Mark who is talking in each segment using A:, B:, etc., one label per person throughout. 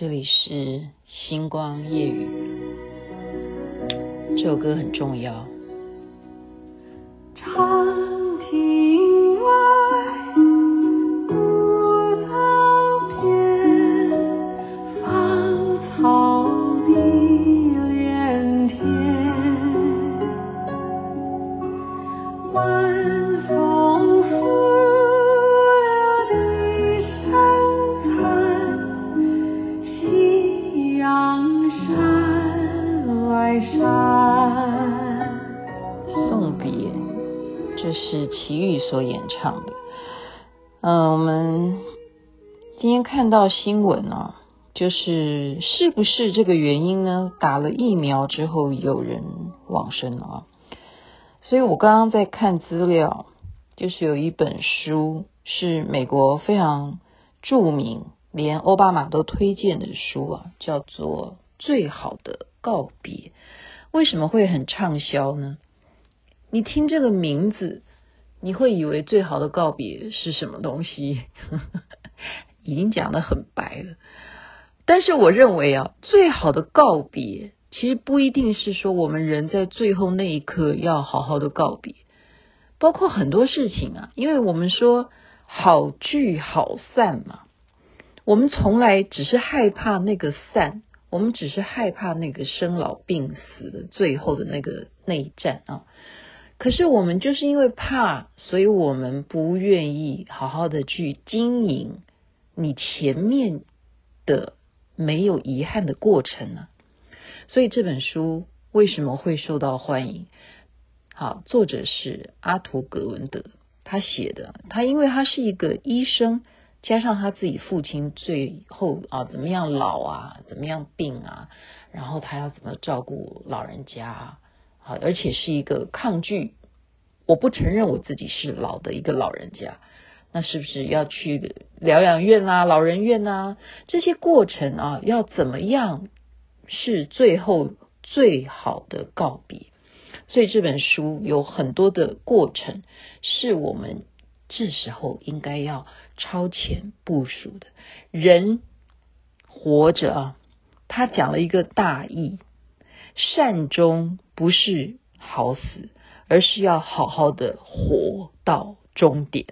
A: 这里是星光夜雨，这首歌很重要。是齐豫所演唱的。嗯，我们今天看到新闻啊，就是是不是这个原因呢？打了疫苗之后有人往生了啊。所以我刚刚在看资料，就是有一本书是美国非常著名，连奥巴马都推荐的书啊，叫做《最好的告别》。为什么会很畅销呢？你听这个名字。你会以为最好的告别是什么东西？已经讲得很白了。但是我认为啊，最好的告别其实不一定是说我们人在最后那一刻要好好的告别，包括很多事情啊。因为我们说好聚好散嘛，我们从来只是害怕那个散，我们只是害怕那个生老病死的最后的那个内战啊。可是我们就是因为怕，所以我们不愿意好好的去经营你前面的没有遗憾的过程呢。所以这本书为什么会受到欢迎？好，作者是阿图格文德，他写的。他因为他是一个医生，加上他自己父亲最后啊怎么样老啊，怎么样病啊，然后他要怎么照顾老人家。而且是一个抗拒，我不承认我自己是老的一个老人家，那是不是要去疗养院啊、老人院啊？这些过程啊，要怎么样是最后最好的告别？所以这本书有很多的过程，是我们这时候应该要超前部署的。人活着啊，他讲了一个大义。善终不是好死，而是要好好的活到终点。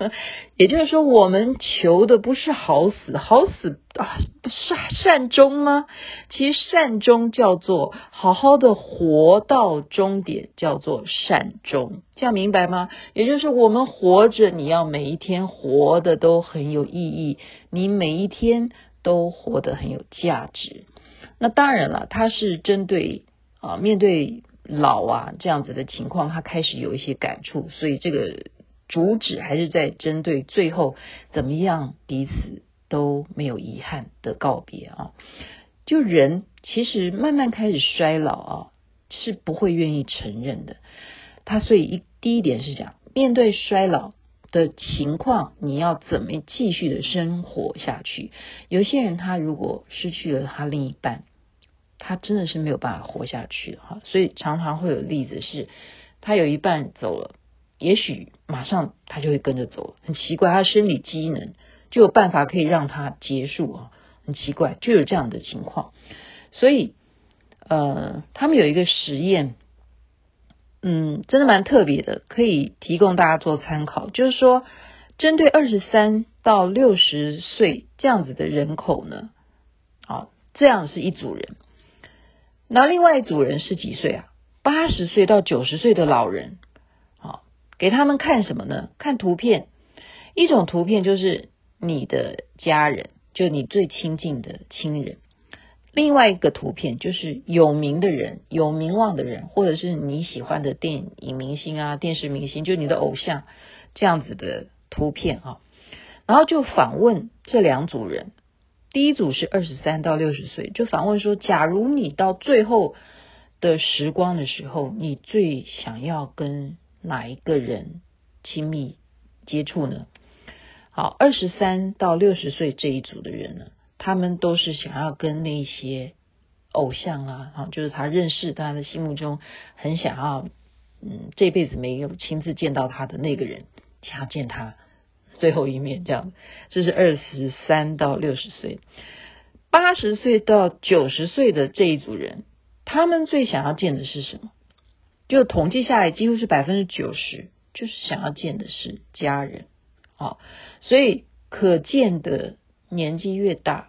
A: 也就是说，我们求的不是好死，好死啊，不是善终吗？其实善终叫做好好的活到终点，叫做善终。这样明白吗？也就是我们活着，你要每一天活得都很有意义，你每一天都活得很有价值。那当然了，他是针对啊，面对老啊这样子的情况，他开始有一些感触，所以这个主旨还是在针对最后怎么样彼此都没有遗憾的告别啊。就人其实慢慢开始衰老啊，是不会愿意承认的。他所以一第一点是讲，面对衰老的情况，你要怎么继续的生活下去？有些人他如果失去了他另一半。他真的是没有办法活下去哈，所以常常会有例子是，他有一半走了，也许马上他就会跟着走，很奇怪，他生理机能就有办法可以让他结束啊，很奇怪，就有这样的情况，所以呃，他们有一个实验，嗯，真的蛮特别的，可以提供大家做参考，就是说，针对二十三到六十岁这样子的人口呢，啊，这样是一组人。那另外一组人是几岁啊？八十岁到九十岁的老人，好，给他们看什么呢？看图片。一种图片就是你的家人，就你最亲近的亲人；另外一个图片就是有名的人，有名望的人，或者是你喜欢的电影明星啊、电视明星，就你的偶像这样子的图片啊。然后就访问这两组人。第一组是二十三到六十岁，就访问说：假如你到最后的时光的时候，你最想要跟哪一个人亲密接触呢？好，二十三到六十岁这一组的人呢，他们都是想要跟那些偶像啊，啊，就是他认识他的心目中很想要，嗯，这辈子没有亲自见到他的那个人，想要见他。最后一面，这样，这是二十三到六十岁。八十岁到九十岁的这一组人，他们最想要见的是什么？就统计下来，几乎是百分之九十，就是想要见的是家人。好，所以可见的年纪越大，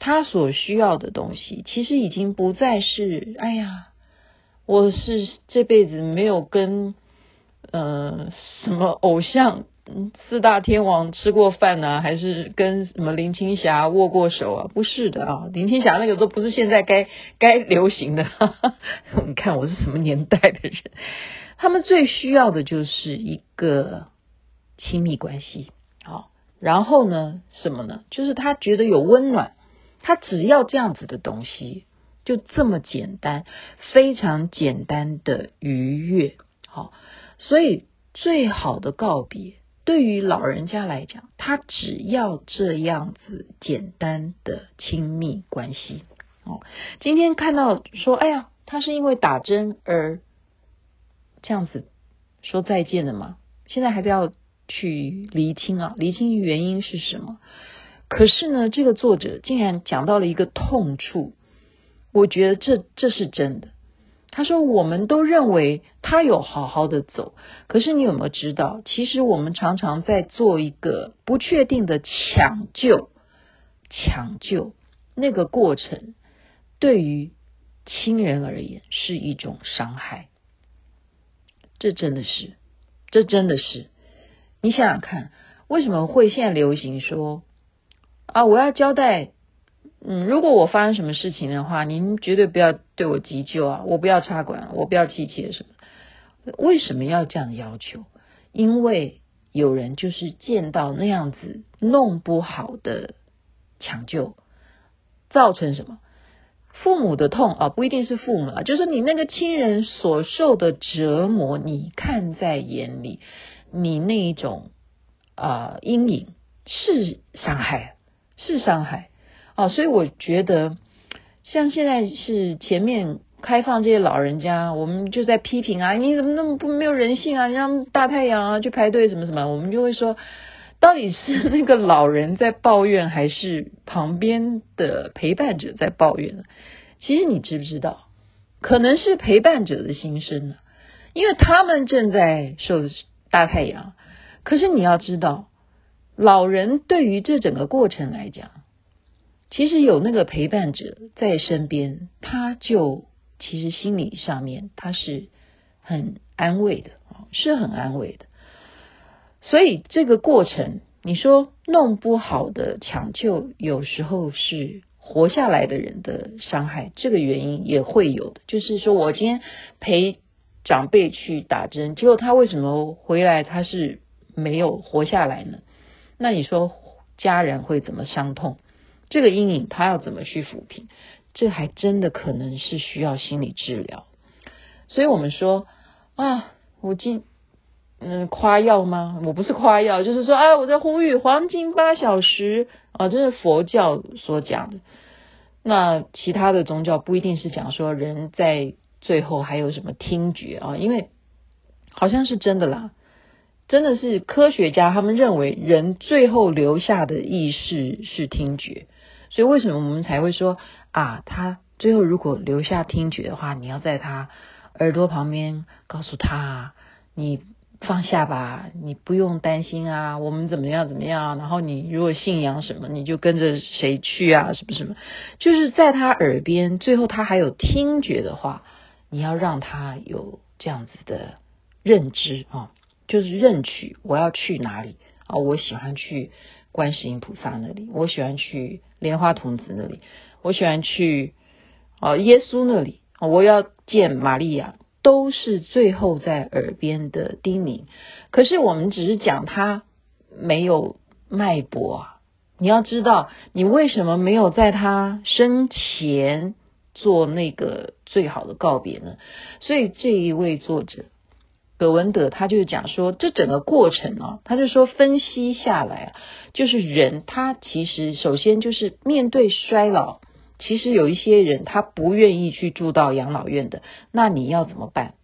A: 他所需要的东西，其实已经不再是，哎呀，我是这辈子没有跟呃什么偶像。四大天王吃过饭呢、还是跟什么林青霞握过手啊？不是的啊，林青霞那个都不是现在该该流行的。你看我是什么年代的人？他们最需要的就是一个亲密关系，好，然后呢，什么呢？就是他觉得有温暖，他只要这样子的东西，就这么简单，非常简单的愉悦，好，所以最好的告别。对于老人家来讲，他只要这样子简单的亲密关系哦。今天看到说，哎呀，他是因为打针而这样子说再见的吗？现在还是要去厘清啊，厘清原因是什么？可是呢，这个作者竟然讲到了一个痛处，我觉得这这是真的。他说：“我们都认为他有好好的走，可是你有没有知道，其实我们常常在做一个不确定的抢救，抢救那个过程，对于亲人而言是一种伤害。这真的是，这真的是，你想想看，为什么会现在流行说啊，我要交代。”嗯，如果我发生什么事情的话，您绝对不要对我急救啊！我不要插管，我不要气切什么？为什么要这样要求？因为有人就是见到那样子弄不好的抢救，造成什么？父母的痛啊，不一定是父母啊，就是你那个亲人所受的折磨，你看在眼里，你那一种啊、阴影是伤害，是伤害。哦，所以我觉得，像现在是前面开放这些老人家，我们就在批评啊，你怎么那么不没有人性啊？你让大太阳啊去排队什么什么，我们就会说，到底是那个老人在抱怨，还是旁边的陪伴者在抱怨呢？其实你知不知道，可能是陪伴者的心声呢，因为他们正在受大太阳。可是你要知道，老人对于这整个过程来讲。其实有那个陪伴者在身边，他就其实心理上面他是很安慰的，是很安慰的。所以这个过程，你说弄不好的抢救，有时候是活下来的人的伤害，这个原因也会有的。就是说我今天陪长辈去打针，结果他为什么回来他是没有活下来呢？那你说家人会怎么伤痛？这个阴影他要怎么去抚平？这还真的可能是需要心理治疗。所以我们说啊，我今嗯夸耀吗？我不是夸耀，就是说啊，我在呼吁黄金八小时啊，这是佛教所讲的。那其他的宗教不一定是讲说人在最后还有什么听觉啊，因为好像是真的啦。真的是科学家他们认为人最后留下的意识是听觉。所以为什么我们才会说啊，他最后如果留下听觉的话，你要在他耳朵旁边告诉他，你放下吧，你不用担心啊，我们怎么样怎么样。然后你如果信仰什么，你就跟着谁去啊，什么什么。就是在他耳边，最后他还有听觉的话，你要让他有这样子的认知啊，就是认取我要去哪里啊，我喜欢去。观世音菩萨那里，我喜欢去莲花童子那里，我喜欢去啊耶稣那里，我要见玛利亚，都是最后在耳边的叮咛。可是我们只是讲他没有脉搏啊，你要知道，你为什么没有在他生前做那个最好的告别呢？所以这一位作者。葛文德他就讲说，这整个过程啊，他就说分析下来啊，就是人他其实首先就是面对衰老，其实有一些人他不愿意去住到养老院的，那你要怎么办？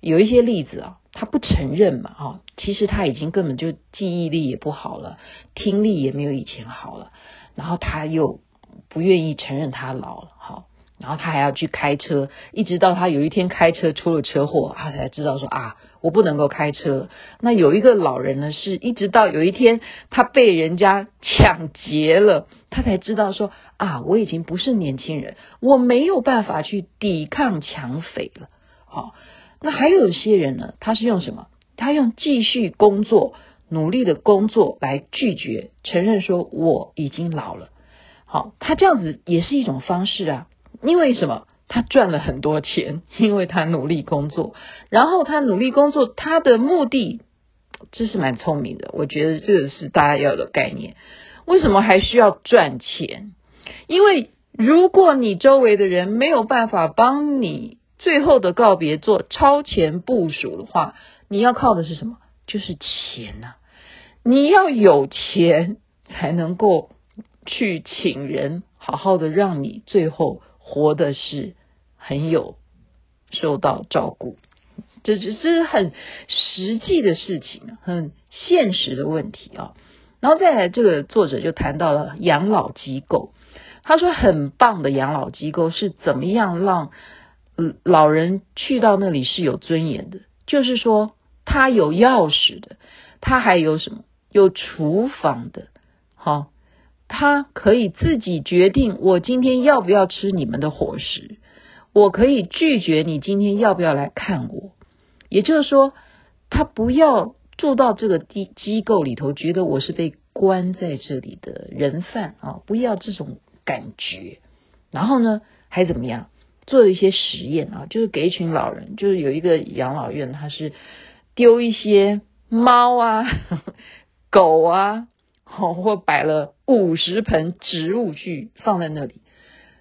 A: 有一些例子啊，他不承认嘛，啊，其实他已经根本就记忆力也不好了，听力也没有以前好了，然后他又不愿意承认他老了，好，然后他还要去开车，一直到他有一天开车出了车祸，他才知道说啊，我不能够开车。那有一个老人呢，是一直到有一天他被人家抢劫了，他才知道说啊，我已经不是年轻人，我没有办法去抵抗抢匪了。好，那还有一些人呢，他是用什么？他用继续工作。努力的工作来拒绝承认说我已经老了，好，他这样子也是一种方式啊。因为什么？他赚了很多钱，因为他努力工作，然后他努力工作，他的目的这是蛮聪明的。我觉得这个是大家要的概念。为什么还需要赚钱？因为如果你周围的人没有办法帮你最后的告别做超前部署的话，你要靠的是什么？就是钱呐、你要有钱才能够去请人好好的让你最后活的是很有受到照顾，这这这是很实际的事情，很现实的问题啊。然后再来，这个作者就谈到了养老机构，他说很棒的养老机构是怎么样让老人去到那里是有尊严的，就是说他有钥匙的，他还有什么？有厨房的，好，他可以自己决定，我今天要不要吃你们的伙食，我可以拒绝你今天要不要来看我。也就是说，他不要住到这个机机构里头，觉得我是被关在这里的人犯啊，不要这种感觉。然后呢，还怎么样？做了一些实验啊，就是给一群老人，就是有一个养老院，他是丢一些猫啊。狗啊，或摆了五十盆植物去放在那里，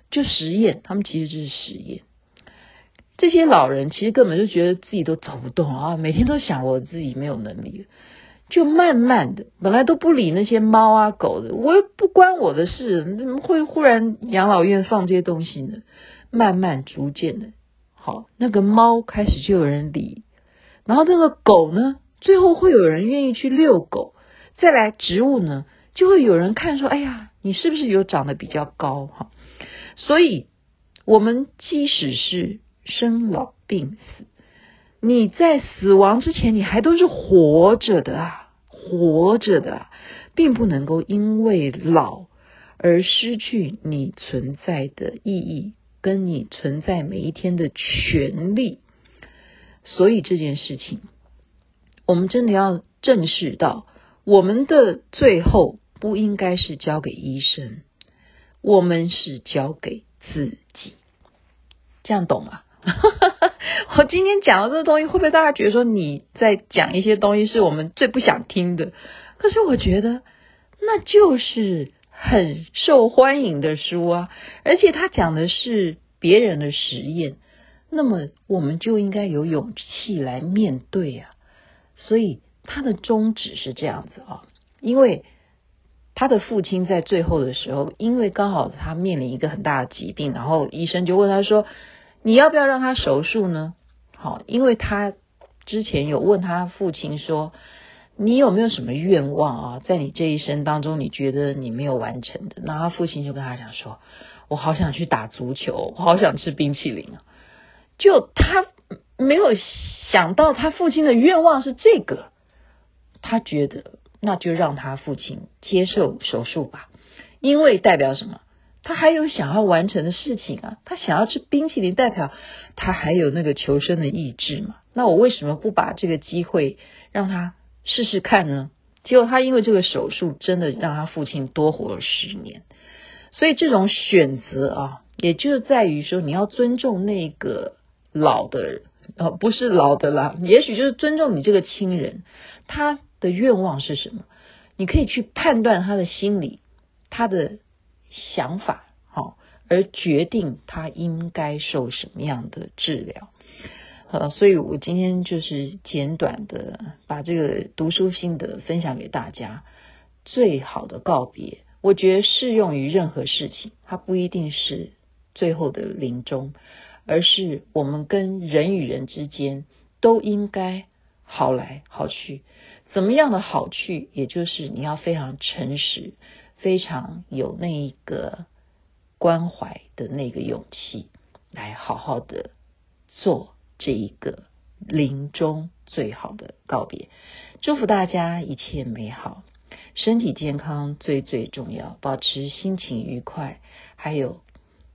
A: 就实验。他们其实就是实验。这些老人其实根本就觉得自己都走不动啊，每天都想我自己没有能力，就慢慢的，本来都不理那些猫啊狗的，我又不关我的事，怎么会忽然养老院放这些东西呢？慢慢逐渐的，好，那个猫开始就有人理，然后那个狗呢，最后会有人愿意去遛狗。再来植物呢，就会有人看说：“哎呀，你是不是有长得比较高？”哈，所以我们即使是生老病死，你在死亡之前，你还都是活着的啊，活着的啊，并不能够因为老而失去你存在的意义，跟你存在每一天的权利。所以这件事情，我们真的要正视到。我们的最后不应该是交给医生，我们是交给自己。这样懂吗？我今天讲的这个东西，会不会大家觉得说你在讲一些东西是我们最不想听的？可是我觉得那就是很受欢迎的书啊，而且他讲的是别人的实验，那么我们就应该有勇气来面对啊。所以。他的宗旨是这样子啊，因为他的父亲在最后的时候，因为刚好他面临一个很大的疾病，然后医生就问他说：“你要不要让他手术呢？”好，因为他之前有问他父亲说：“你有没有什么愿望啊？在你这一生当中，你觉得你没有完成的？”那他父亲就跟他讲说：“我好想去打足球，我好想吃冰淇淋啊！”就他没有想到他父亲的愿望是这个。他觉得那就让他父亲接受手术吧，因为代表什么？他还有想要完成的事情啊，他想要吃冰淇淋，代表他还有那个求生的意志嘛。那我为什么不把这个机会让他试试看呢？结果他因为这个手术，真的让他父亲多活了十年。所以这种选择啊，也就在于说，你要尊重那个老的人，哦，不是老的啦，也许就是尊重你这个亲人，他。的愿望是什么？你可以去判断他的心理，他的想法，好，而决定他应该受什么样的治疗。呃，所以我今天就是简短的把这个读书心得分享给大家。最好的告别，我觉得适用于任何事情，它不一定是最后的临终，而是我们跟人与人之间都应该好来好去。怎么样的好去，也就是你要非常诚实，非常有那一个关怀的那个勇气，来好好的做这一个临终最好的告别。祝福大家一切美好，身体健康最最重要，保持心情愉快，还有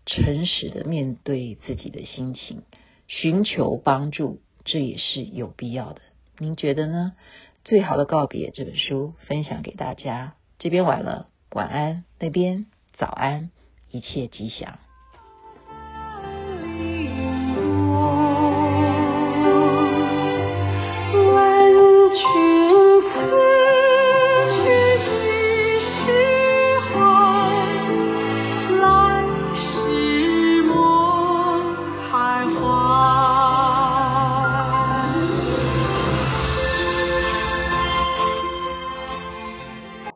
A: 诚实的面对自己的心情，寻求帮助，这也是有必要的。您觉得呢？最好的告别这本书分享给大家，这边晚了，晚安；那边早安，一切吉祥。